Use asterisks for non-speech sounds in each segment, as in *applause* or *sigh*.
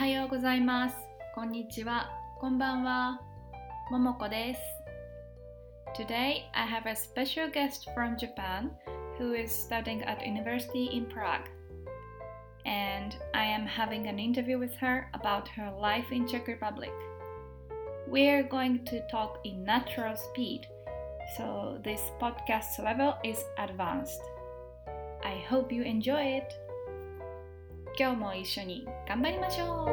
はようございます。こんにちは。こんばんは。ももこです。Today, I have a special guest from Japan who is studying at university in Prague. And I am having an interview with her about her life in Czech Republic. We are going to talk in natural speed, so this podcast level is advanced. I hope you enjoy it. 今日も一緒に頑張りましょう。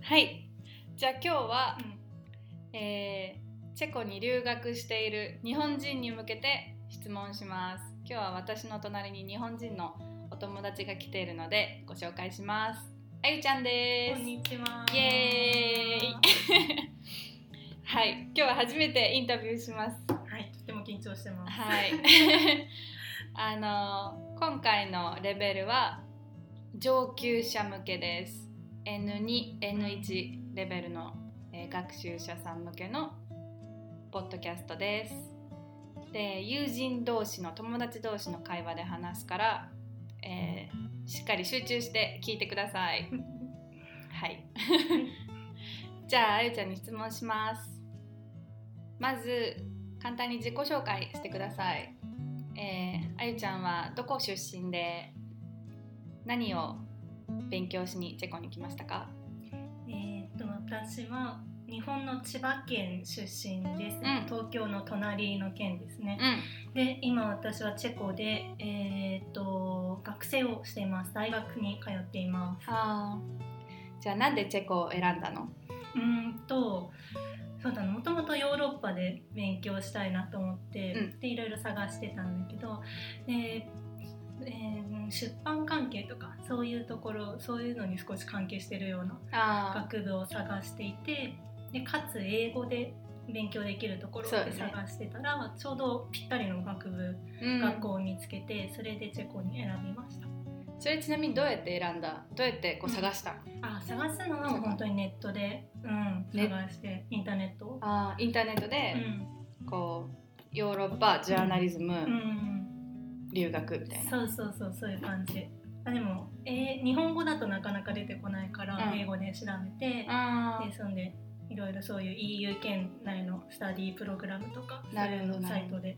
はい。じゃあ今日は、えーチェコに留学している日本人に向けて質問します。今日は私の隣に日本人のお友達が来ているのでご紹介します。あゆちゃんです。こんにちは。イエーイ。*laughs* はい。今日は初めてインタビューします張してます。はい。*laughs* あの今回のレベルは上級者向けです。N2、N1 レベルの、えー学習者さん向けのポッドキャストです。で、友人同士の友達同士の会話で話すから、えーしっかり集中して聞いてください。*laughs* はい。*laughs* じゃあ、あゆちゃんに質問します。まず、簡単に自己紹介してください。えーあゆちゃんはどこ出身で何を勉強しにチェコに来ましたか？えーっと私は日本の千葉県出身です。ん東京の隣の県ですね。うん。で、今私はチェコでえーっと学生をしています。大学に通っています。あーじゃあなんでチェコを選んだの？うーんと。そうだね、もともとヨーロッパで勉強したいなと思って、うん。でいろいろ探してたんだけどで、えー出版関係とかそういうところそういうのに少し関係してるようなあ学部を探していてでかつ英語で勉強できるところで探してたら、ちょうどぴったりの学部、うん、学校を見つけてそれでチェコに選びましたそれちなみにどうやって選んだ？どうやってこう探したの、あ探すのは本当にネットで、うん、ね。探してインターネットを、あーインターネットうで、ん。こうヨーロッパジャーナリズム、うん。留学みたいな。そうそうそうそういう感じ。あでも、えー日本語だとなかなか出てこないから、うん。英語で調べて、でそんでいろいろそういう EU 圏内のスタディプログラムとかなるほど。そういうサイトで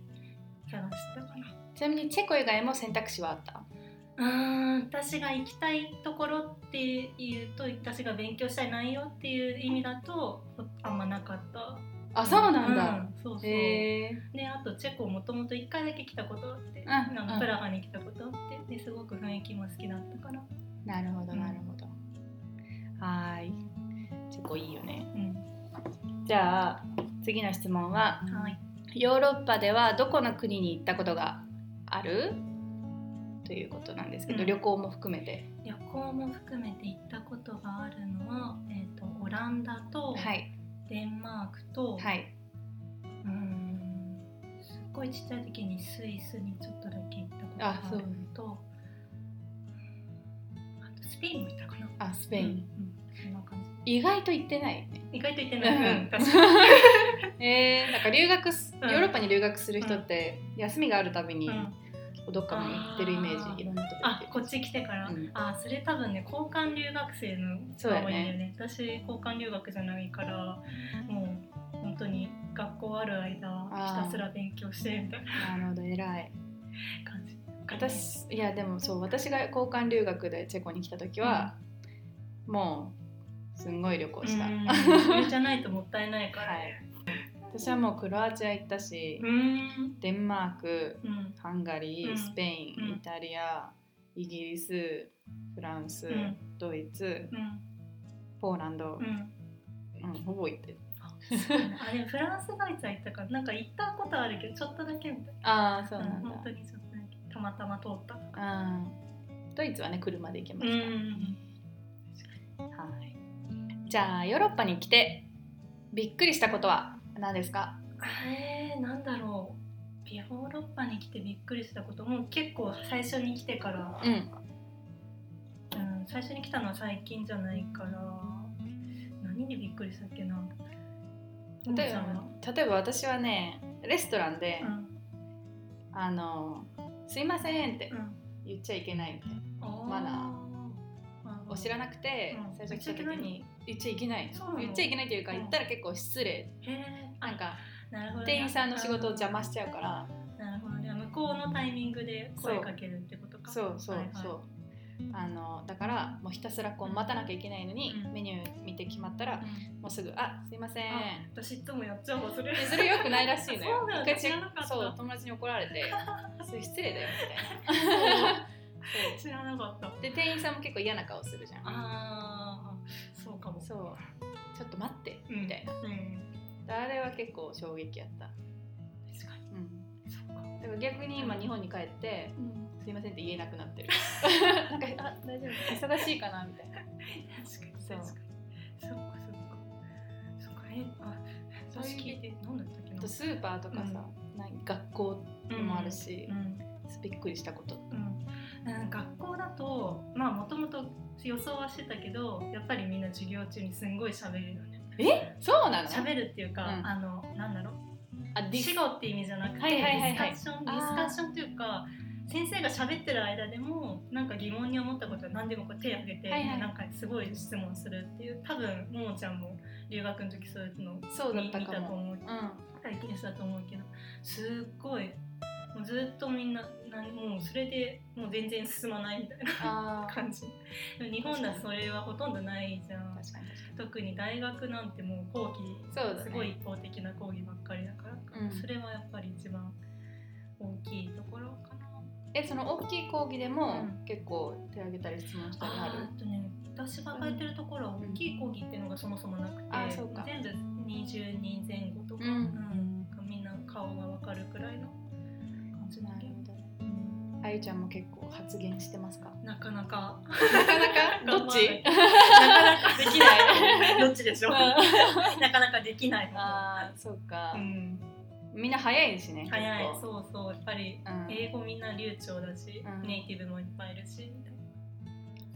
探してたかな。ちなみにチェコ以外も選択肢はあった？うーん私が行きたいところっていうと私が勉強したい内容っていう意味だとあんまなかった。あそうなんだ、うんそうそう。であとチェコもともと1回だけ来たことあって、んなんうん。かプラハに来たことあってですごく雰囲気も好きだったから、なるほどうん。なるほど、はーい。チェコいいよね。うん。じゃあ次の質問ははい、ヨーロッパではどこの国に行ったことがある？ということなんですけど、うん。旅行も含めて。旅行も含めて行ったことがあるのは、えー、とオランダとはい。デンマークと、はい、うーんすっごいちっちゃい時にスイスにちょっとだけ行ったことがあるのとあとスペインも行ったかな。あスペイン、うんうんそんな感意外と行ってないね。じ意外と行ってない、うん。うん、確かに、*laughs* えー、なんか留学ヨーロッパに留学する人って、休みがあるたびに、うんどっかに行ってるイメージいろんなとこ行ってる。あこっち来てから、うん。あそれ多分ね交換留学生のそうだよね。多いんだよね。私交換留学じゃないからもう本当に学校ある間ひたすら勉強してみたいな。なるほど偉い。感じ。私いやでもそう私が交換留学でチェコに来た時は、もうすんごい旅行した、じゃないともったいないから、*laughs* はい私はもうクロアチア行ったし、うん。デンマークうん。ハンガリー、うん。スペイン、うん。イタリアイギリスフランス、うん。ドイツうん。ポーランド。う、ん。うんほぼ行ってる。あでもフランスドイツは行ったか。らなんか行ったことあるけどちょっとだけみたいああそうななんだ、本当にちょっとだけたまたま通ったうん。ドイツはね車で行けまうした、ん。はい。じゃあヨーロッパに来てびっくりしたことは？何ですか？えー、なんだろう。ヨーロッパに来てびっくりしたこともう結構最初に来てから、うん。うん、最初に来たのは最近じゃないから。何でびっくりしたっけな？例えば例えば私はねレストランで、うん。あの「すいません」ってうん。言っちゃいけないみたいな。あマナー。を知らなくて、うん。最初来た時に言っちゃいけない言っちゃいけないというかうん。言ったら結構失礼なんかなるほどね。店員さんの仕事を邪魔しちゃうから。なるほどね。向こうのタイミングで声かけるってことか。そうそうはいはい。そう。あのだからもうひたすらこう待たなきゃいけないのに、うんメニュー見て決まったらうん。もうすぐ「あすいません」あ私いつもやっちゃうわそれ。でそれよくないらしいのよ。*laughs* そうだ。知らなかった。そう友達に怒られて *laughs*「それ失礼だよ」みたいな。そう。知らなかった。で店員さんも結構嫌な顔するじゃん。ああそうかも。そうちょっと待ってうんみたいな、うんあれは結構衝撃やった、確かに。うん、そうか。だから逆に今日本に帰ってうん「すいません」って言えなくなってる。*laughs* なんかあ大丈夫。忙しいかなみたいな。確かにそう確かに。そっかそっか。そっかえあ私聞いて何だったっけな。スーパーとかさ、なんか学校もあるしう、んびっくりしたこと。うん。うん学校だとまあもともと予想はしてたけどやっぱりみんな授業中にすんごい喋るよねえ？そうなの？喋るっていうか、うん。あのなんだろう？あディス。死語って意味じゃなくて、はいはいはいはい。ディスカッションディスカッションというか先生が喋ってる間でもなんか疑問に思ったことは何でもこう手を挙げて、はいはい。なんかすごい質問するっていう多分ももちゃんも留学の時そういうのそうだ見たと思う。うん。体験したと思うけどすっごいもうずっとみんななんもうそれでもう全然進まないみたいな感じ。日本だとそれはほとんどないじゃん。特に大学なんてもう講義そうだね。すごい一方的な講義ばっかりだから、うん。それはやっぱり一番大きいところかな。えその大きい講義でも、うん。結構手挙げたり質問したりある？とね私が通ってるところは大きい講義っていうのがそもそもなくて、うか。全部20人前後とか、うん。うん。みんな顔がわかるくらいの感じだけどほど。あゆちゃんも結構発言してますか？なかなか。なかなか？どっち？なかなか。できない。どっちでしょう？うん。なかなかできない方あーそうか、うん、みんな早いしね早い。結構。そうそう。やっぱりうん。英語みんな流暢だし、うん。ネイティブもいっぱいいるし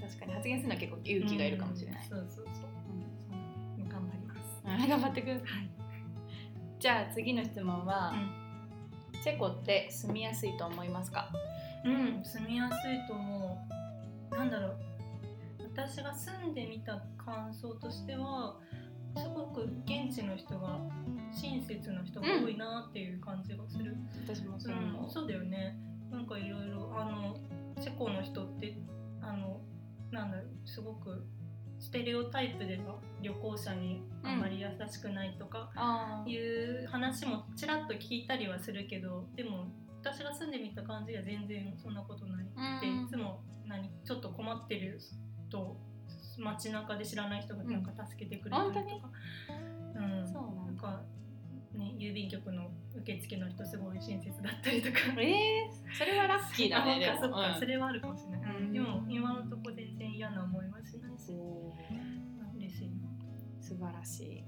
確かに。発言するのは結構勇気がいるかもしれない、うん。そうそうそう。うん。頑張ります。うん頑張ってく。ださいはい。じゃあ次の質問は、うチェコって住みやすいと思いますか？うん住みやすいと思う。なんだろう。私が住んでみた感想としてはすごく現地の人が親切な人が多いなっていう感じがする、私もそうう。ん思う、そうだよね。なんかいろいろあのチェコの人ってあのなんだろうすごくステレオタイプでは旅行者にあまり優しくないとかいう話もちらっと聞いたりはするけどでも私が住んでみた感じは全然そんなことないってうん。いつも何ちょっと困ってると街中で知らない人がなんか助けてくれたりとか、うん。そうなだ。なんんか、ね、郵便局の受付の人すごい親切だったりとか。えー、それはラッキーだねであそっか、も。うん。それはあるかもしれない、うん。でも今のと晴らしい。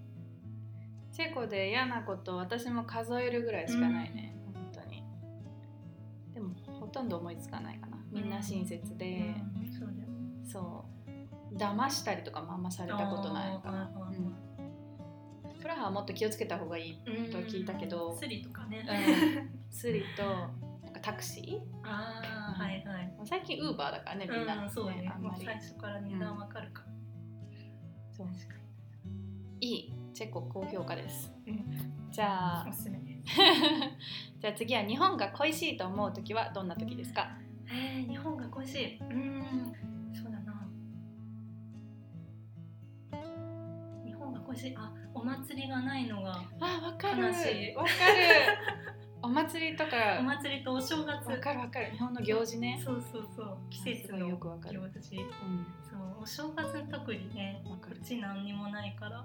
チェコで嫌なこと私も数えるぐらいしかないね、本当に。でもほとんど思いつかないかな。みんな親切で、うんそうだよね。そう。騙したりとかもあんまされたことないかな、プラハはもっと気をつけた方がいいうんとは聞いたけど、スリとかね、うん、スリとなんかタクシああはいはい。ー最近ウーバーだからねみんな、うん、そうね。あんまり。最初から値段わかるか、そう。確かいいチェコ高評価です。に、じゃあ。おすすめ。で *laughs* すじゃあ次は日本が恋しいと思う時はどんな時ですか？えー、日本が恋しい。うん。そうだな。日本が恋しい。あお祭りがないのがあわかる。悲しい。わかる。*laughs* お祭りとか。お祭りとお正月。わかるわかる。日本の行事ね。そうそうそう。季節のよくわかる。行事。うん。そう。お正月特にねわかる。うち何にもないから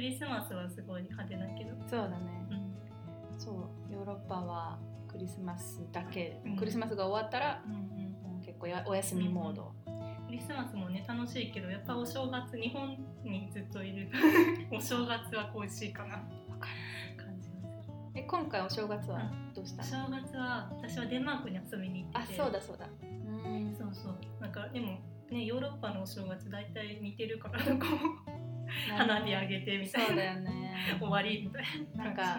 クリスマスはすごい派手だけど、そうだね。うん。そうヨーロッパはクリスマスだけ、うん。クリスマスが終わったらうんうん、結構やお休みモード、クリスマスもね楽しいけどやっぱお正月日本にずっといる。*laughs* お正月は恋しいかな。わか感じがする。え今回お正月はどうしたおの、正月は私はデンマークに遊びに行あってて。そうだそうだ。うん。そうそう。なんかでもねヨーロッパのお正月大体似てるからこう花火上げてみたそういなだよね。終わりみたいななんか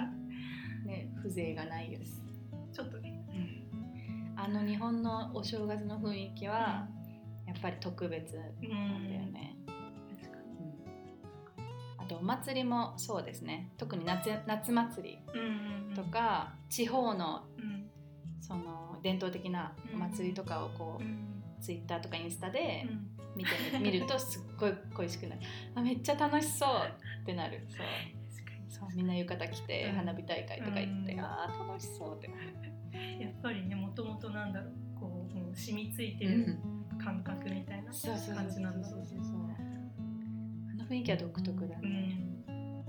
ね風情がないです、ちょっとね。あの日本のお正月の雰囲気はやっぱり特別なんだよね、うん。あとお祭りもそうですね。特に夏夏祭りとか、地方のうん。その伝統的なお祭りとかをこう、うん。ツイッターとかインスタでうん見てみ見るとすっごい恋しくなる。あめっちゃ楽しそうってなる。そう。そうみんな浴衣着てうん。花火大会とか行って、うん。あー楽しそうってやっぱりねもともとなんだろうこうもう染みついてるうん。感覚みたいな感じなんだろうねそうそう。あの雰囲気は独特だうね、ん。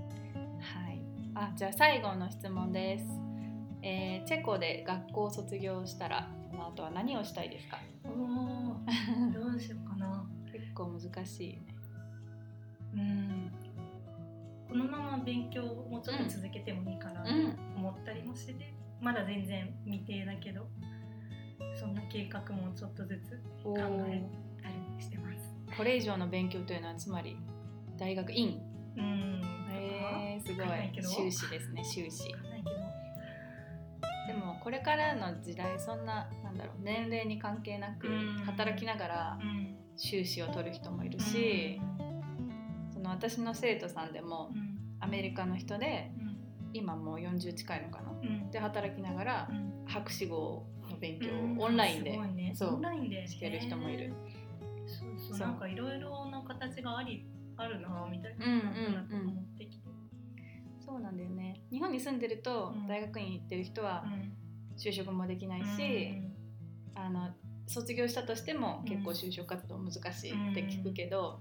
はい。あじゃあ最後の質問です、えーチェコで学校を卒業したらその後は何をしたいですか？おーどうしようかな。結構難しいね。うん。このまま勉強をもうちょっと続けてもいいかなとうん思ったりもしてて、まだ全然未定だけどそんな計画もちょっとずつお考ーえたりしてます。これ以上の勉強というのはつまり大学院。うん。えー、すごい。修士ですね修士でもこれからの時代そんななんだろう年齢に関係なくうん。働きながらうん。修士を取る人もいるし、その私の生徒さんでもうん。アメリカの人でうん。今もう40近いのかなうん。で働きながらうん。博士号の勉強うん。をオンラインでオンラインでしてる人もいる。そうそうなんかいろいろな形がありあるなみたいなうんうんなんと思ってきてそうなんだよね。日本に住んでるとうん。大学院行ってる人はうん。就職もできないし、あの卒業したとしても結構就職活動難しいって聞くけど、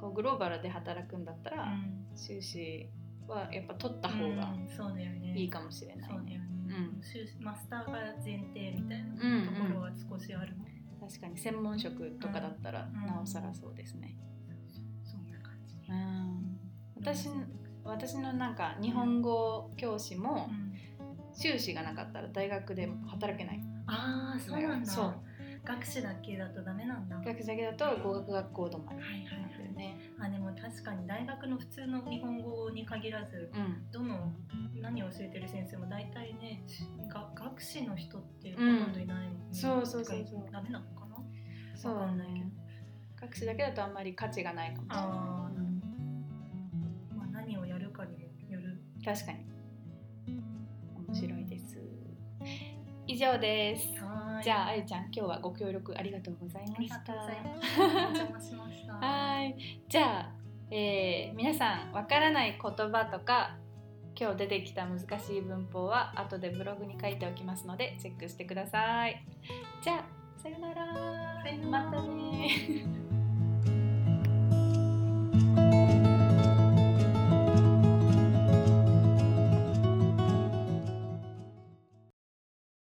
こうグローバルで働くんだったら、うん。修士はやっぱ取った方がいいかもしれないね。そうん。修士マスターが前提みたいなうんうんところは少しあるもん、確かに専門職とかだったらうん。なおさらそうですね。そんな感じ。で、うん、私私のなんか日本語教師もうん。修士がなかったら大学でも働けない。ああそうなんだ。そう。学士だけだとダメなんだ。はい学士だけだと語学学校止まりはいなんだよね。あでも確かに大学の普通の日本語に限らずうん、どの何を教えてる先生も大体ねが学士の人ってほとんどいない。もん。ね、そうそうそうそう。ダメなのかな？そうわかんないけど。ね。学士だけだとあんまり価値がないかも。しれない。確かに。面白いです。以上です。じゃああゆちゃん今日はご協力ありがとうございました。ありがとうございますはい。じゃあ、えー、皆さんわからない言葉とか今日出てきた難しい文法は後でブログに書いておきますのでチェックしてください。じゃあさよなら。またね。